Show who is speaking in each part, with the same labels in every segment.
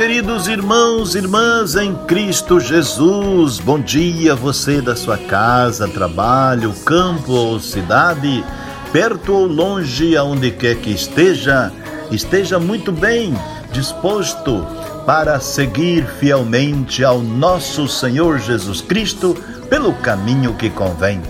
Speaker 1: queridos irmãos e irmãs em Cristo Jesus. Bom dia, você da sua casa, trabalho, campo ou cidade, perto ou longe, aonde quer que esteja, esteja muito bem disposto para seguir fielmente ao nosso Senhor Jesus Cristo pelo caminho que convém.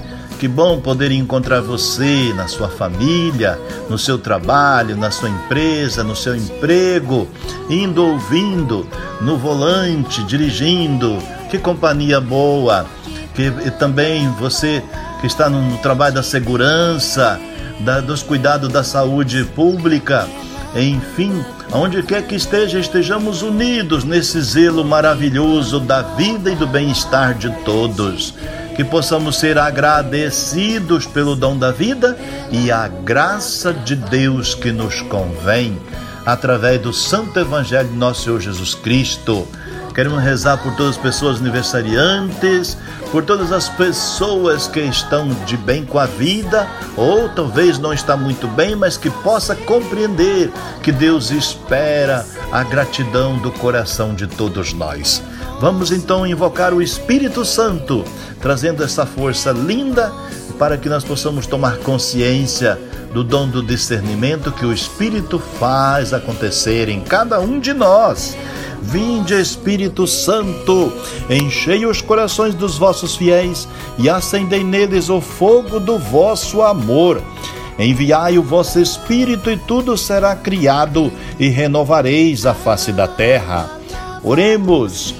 Speaker 1: Que bom poder encontrar você na sua família, no seu trabalho, na sua empresa, no seu emprego, indo ouvindo, no volante, dirigindo. Que companhia boa! Que também você que está no, no trabalho da segurança, da- dos cuidados da saúde pública, enfim, aonde quer que esteja, estejamos unidos nesse zelo maravilhoso da vida e do bem-estar de todos. Que possamos ser agradecidos pelo dom da vida e a graça de Deus que nos convém, através do Santo Evangelho de nosso Senhor Jesus Cristo. Queremos rezar por todas as pessoas aniversariantes, por todas as pessoas que estão de bem com a vida, ou talvez não está muito bem, mas que possa compreender que Deus espera a gratidão do coração de todos nós. Vamos então invocar o Espírito Santo, trazendo essa força linda para que nós possamos tomar consciência do dom do discernimento que o Espírito faz acontecer em cada um de nós. Vinde, Espírito Santo, enchei os corações dos vossos fiéis e acendei neles o fogo do vosso amor. Enviai o vosso Espírito e tudo será criado e renovareis a face da terra. Oremos.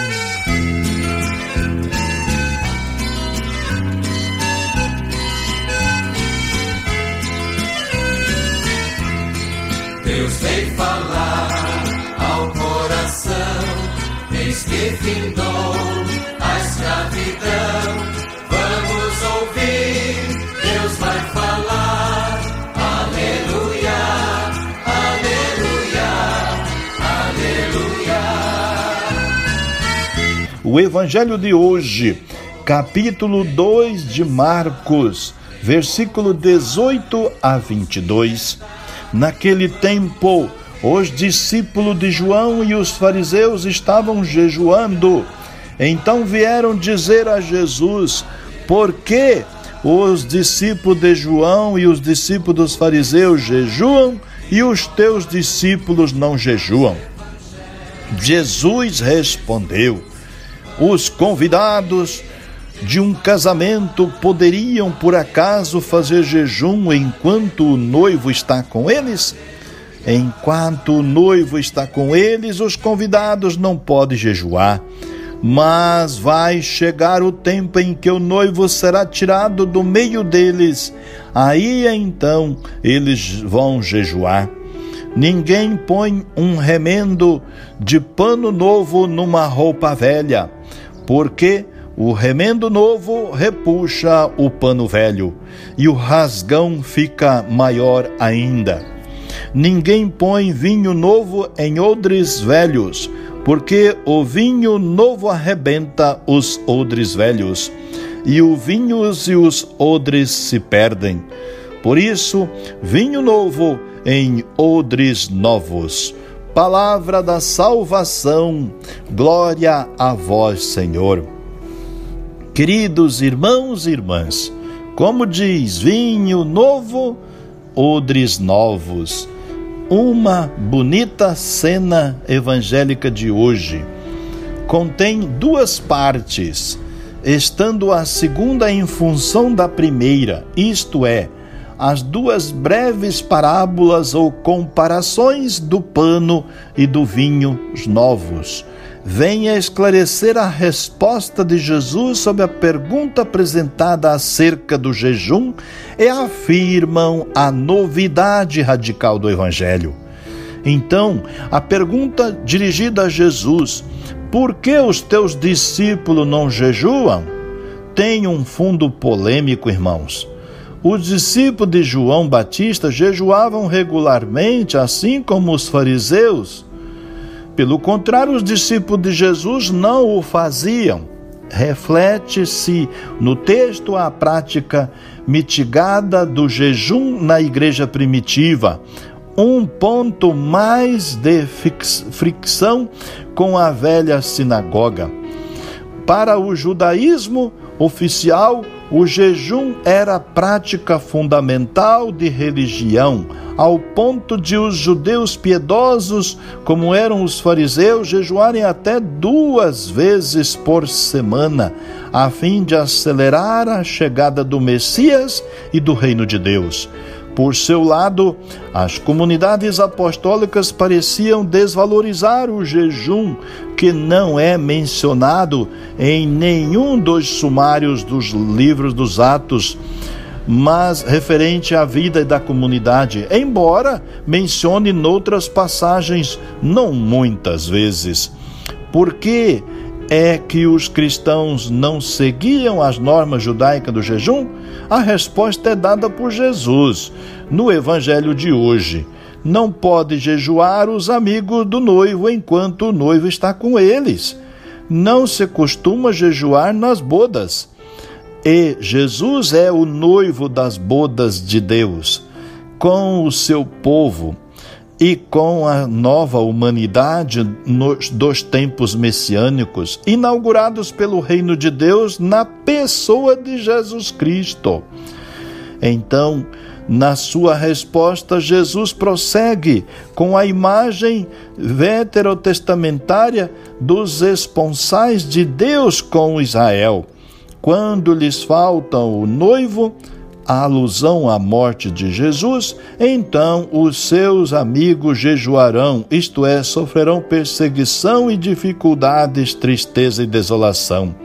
Speaker 2: Que findou a escravidão. Vamos ouvir, Deus vai falar. Aleluia, aleluia, aleluia.
Speaker 1: O Evangelho de hoje, capítulo 2 de Marcos, versículo 18 a 22. Naquele tempo, os discípulos de João e os fariseus estavam jejuando. Então vieram dizer a Jesus: Por que os discípulos de João e os discípulos dos fariseus jejuam e os teus discípulos não jejuam? Jesus respondeu: Os convidados de um casamento poderiam por acaso fazer jejum enquanto o noivo está com eles? Enquanto o noivo está com eles, os convidados não podem jejuar. Mas vai chegar o tempo em que o noivo será tirado do meio deles. Aí então eles vão jejuar. Ninguém põe um remendo de pano novo numa roupa velha, porque o remendo novo repuxa o pano velho e o rasgão fica maior ainda. Ninguém põe vinho novo em odres velhos, porque o vinho novo arrebenta os odres velhos, e os vinhos e os odres se perdem. Por isso, vinho novo em odres novos. Palavra da salvação, glória a vós, Senhor. Queridos irmãos e irmãs, como diz, vinho novo, odres novos. Uma bonita cena evangélica de hoje. Contém duas partes, estando a segunda em função da primeira, isto é, as duas breves parábolas ou comparações do pano e do vinho novos. Venha esclarecer a resposta de Jesus sobre a pergunta apresentada acerca do jejum e afirmam a novidade radical do Evangelho. Então, a pergunta dirigida a Jesus: por que os teus discípulos não jejuam? Tem um fundo polêmico, irmãos. Os discípulos de João Batista jejuavam regularmente, assim como os fariseus. Pelo contrário, os discípulos de Jesus não o faziam. Reflete-se no texto a prática mitigada do jejum na igreja primitiva, um ponto mais de fricção com a velha sinagoga. Para o judaísmo oficial, o jejum era prática fundamental de religião, ao ponto de os judeus piedosos, como eram os fariseus, jejuarem até duas vezes por semana, a fim de acelerar a chegada do Messias e do reino de Deus. Por seu lado, as comunidades apostólicas pareciam desvalorizar o jejum, que não é mencionado em nenhum dos sumários dos livros dos Atos, mas referente à vida da comunidade, embora mencione noutras passagens, não muitas vezes. Porque é que os cristãos não seguiam as normas judaicas do jejum? A resposta é dada por Jesus no evangelho de hoje. Não pode jejuar os amigos do noivo enquanto o noivo está com eles. Não se costuma jejuar nas bodas. E Jesus é o noivo das bodas de Deus, com o seu povo e com a nova humanidade nos, dos tempos messiânicos, inaugurados pelo reino de Deus na pessoa de Jesus Cristo. Então, na sua resposta, Jesus prossegue com a imagem veterotestamentária dos esponsais de Deus com Israel. Quando lhes falta o noivo, a alusão à morte de Jesus, então os seus amigos jejuarão, isto é, sofrerão perseguição e dificuldades, tristeza e desolação.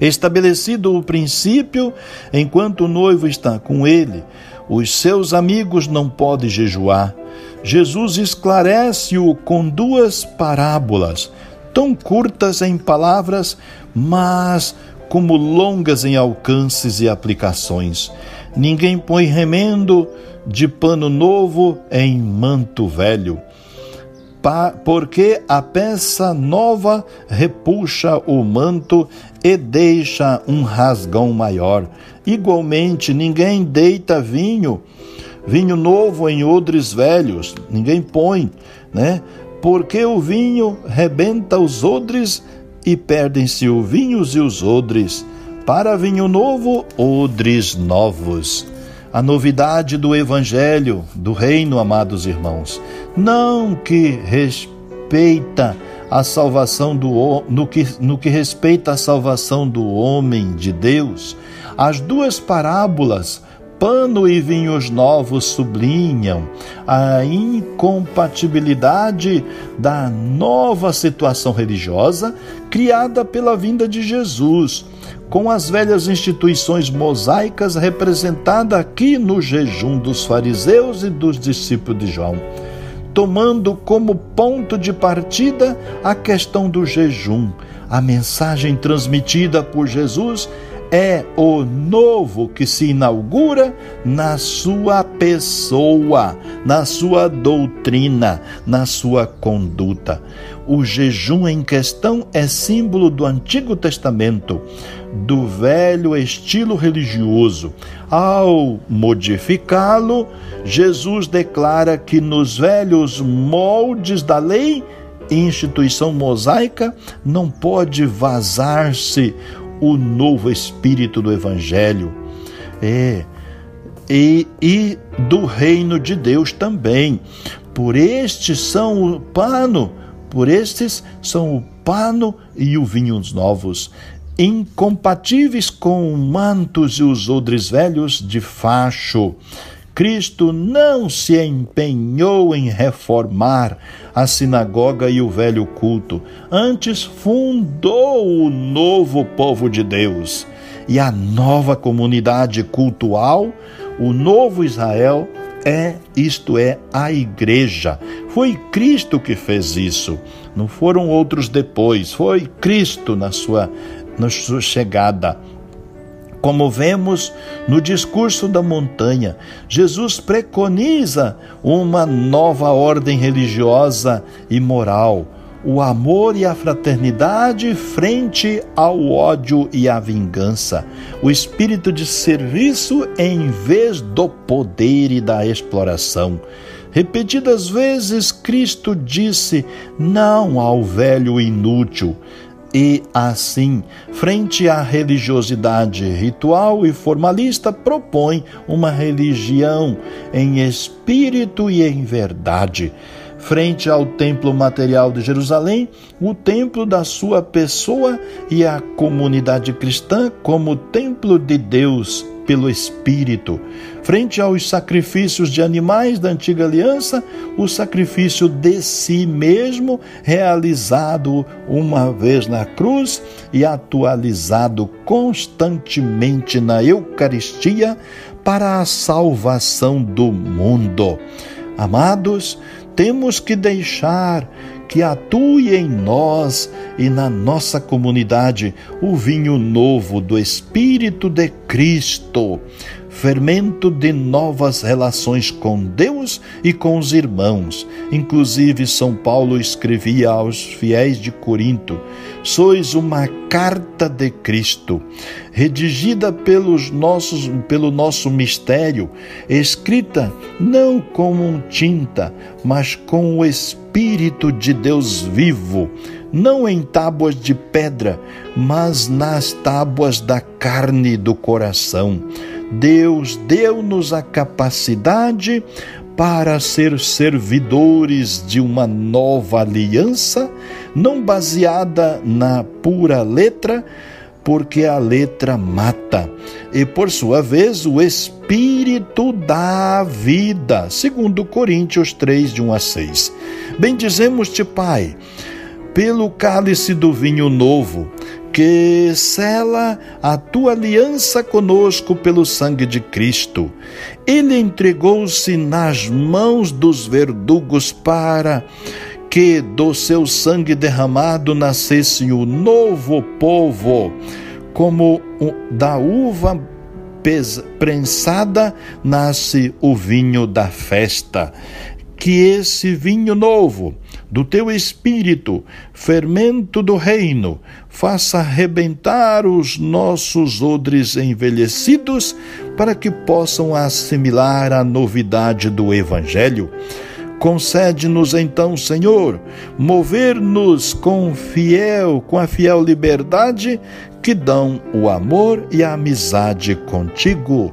Speaker 1: Estabelecido o princípio, enquanto o noivo está com ele, os seus amigos não podem jejuar. Jesus esclarece-o com duas parábolas, tão curtas em palavras, mas como longas em alcances e aplicações. Ninguém põe remendo de pano novo em manto velho, porque a peça nova repuxa o manto e deixa um rasgão maior. Igualmente, ninguém deita vinho, vinho novo em odres velhos, ninguém põe, né? Porque o vinho rebenta os odres e perdem-se os vinhos e os odres. Para vinho novo, odres novos. A novidade do Evangelho, do Reino, amados irmãos, não que respeita a salvação do no que, no que respeita a salvação do homem de Deus, as duas parábolas pano e vinhos novos sublinham a incompatibilidade da nova situação religiosa criada pela vinda de Jesus, com as velhas instituições mosaicas representadas aqui no jejum dos fariseus e dos discípulos de João, tomando como ponto de partida a questão do jejum. A mensagem transmitida por Jesus é o novo que se inaugura na sua pessoa, na sua doutrina, na sua conduta. O jejum em questão é símbolo do Antigo Testamento, do velho estilo religioso. Ao modificá-lo, Jesus declara que nos velhos moldes da lei, instituição mosaica, não pode vazar-se o novo espírito do Evangelho. É, e, e do reino de Deus também. Por estes são o pano, por estes são o pano e o vinhos novos. incompatíveis com mantos e os odres velhos de facho. Cristo não se empenhou em reformar a sinagoga e o velho culto, antes fundou o novo povo de Deus e a nova comunidade cultual, o novo Israel, é, isto é, a igreja. Foi Cristo que fez isso, não foram outros depois, foi Cristo na sua, na sua chegada. Como vemos no discurso da montanha, Jesus preconiza uma nova ordem religiosa e moral, o amor e a fraternidade frente ao ódio e à vingança, o espírito de serviço em vez do poder e da exploração. Repetidas vezes, Cristo disse não ao velho inútil, e assim, frente à religiosidade ritual e formalista, propõe uma religião em espírito e em verdade. Frente ao templo material de Jerusalém, o templo da sua pessoa e a comunidade cristã como templo de Deus pelo Espírito. Frente aos sacrifícios de animais da antiga aliança, o sacrifício de si mesmo, realizado uma vez na cruz e atualizado constantemente na Eucaristia para a salvação do mundo. Amados, temos que deixar que atue em nós e na nossa comunidade o vinho novo do Espírito de Cristo, fermento de novas relações com Deus e com os irmãos. Inclusive, São Paulo escrevia aos fiéis de Corinto: Sois uma carta de Cristo, redigida pelos nossos, pelo nosso mistério, escrita não com tinta, mas com o Espírito de Deus vivo não em tábuas de pedra, mas nas tábuas da carne do coração. Deus deu-nos a capacidade para ser servidores de uma nova aliança, não baseada na pura letra, porque a letra mata, e por sua vez o Espírito dá vida, segundo Coríntios 3, de 1 a 6. Bendizemos-te, Pai, pelo cálice do vinho novo, que sela a tua aliança conosco pelo sangue de Cristo. Ele entregou-se nas mãos dos verdugos para que do seu sangue derramado nascesse o novo povo, como da uva prensada nasce o vinho da festa. Que esse vinho novo do teu espírito, fermento do reino, faça arrebentar os nossos odres envelhecidos, para que possam assimilar a novidade do Evangelho. Concede-nos então, Senhor, mover-nos com fiel, com a fiel liberdade que dão o amor e a amizade contigo.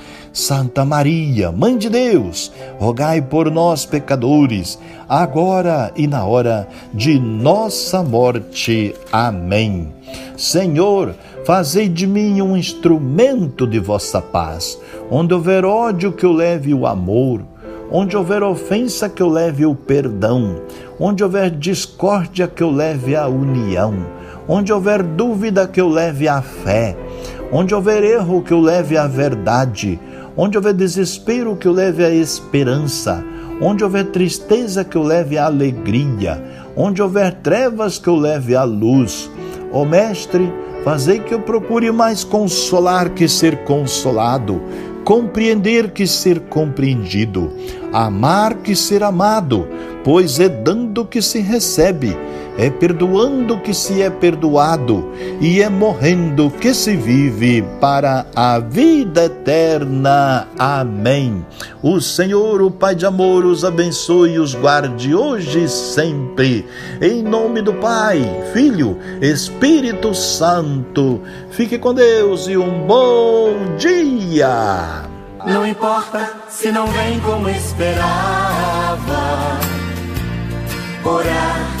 Speaker 1: Santa Maria, Mãe de Deus, rogai por nós, pecadores, agora e na hora de nossa morte. Amém. Senhor, fazei de mim um instrumento de vossa paz. Onde houver ódio, que eu leve o amor. Onde houver ofensa, que eu leve o perdão. Onde houver discórdia, que eu leve a união. Onde houver dúvida, que eu leve a fé. Onde houver erro, que eu leve a verdade Onde houver desespero, que eu leve a esperança. Onde houver tristeza, que eu leve a alegria. Onde houver trevas, que eu leve a luz. Ó Mestre, Fazei que eu procure mais consolar que ser consolado, compreender que ser compreendido, amar que ser amado, pois é dando que se recebe é perdoando que se é perdoado, e é morrendo que se vive para a vida eterna. Amém. O Senhor, o Pai de amor, os abençoe e os guarde hoje e sempre. Em nome do Pai, Filho, Espírito Santo. Fique com Deus e um bom dia.
Speaker 2: Não importa se não vem como esperava. Orar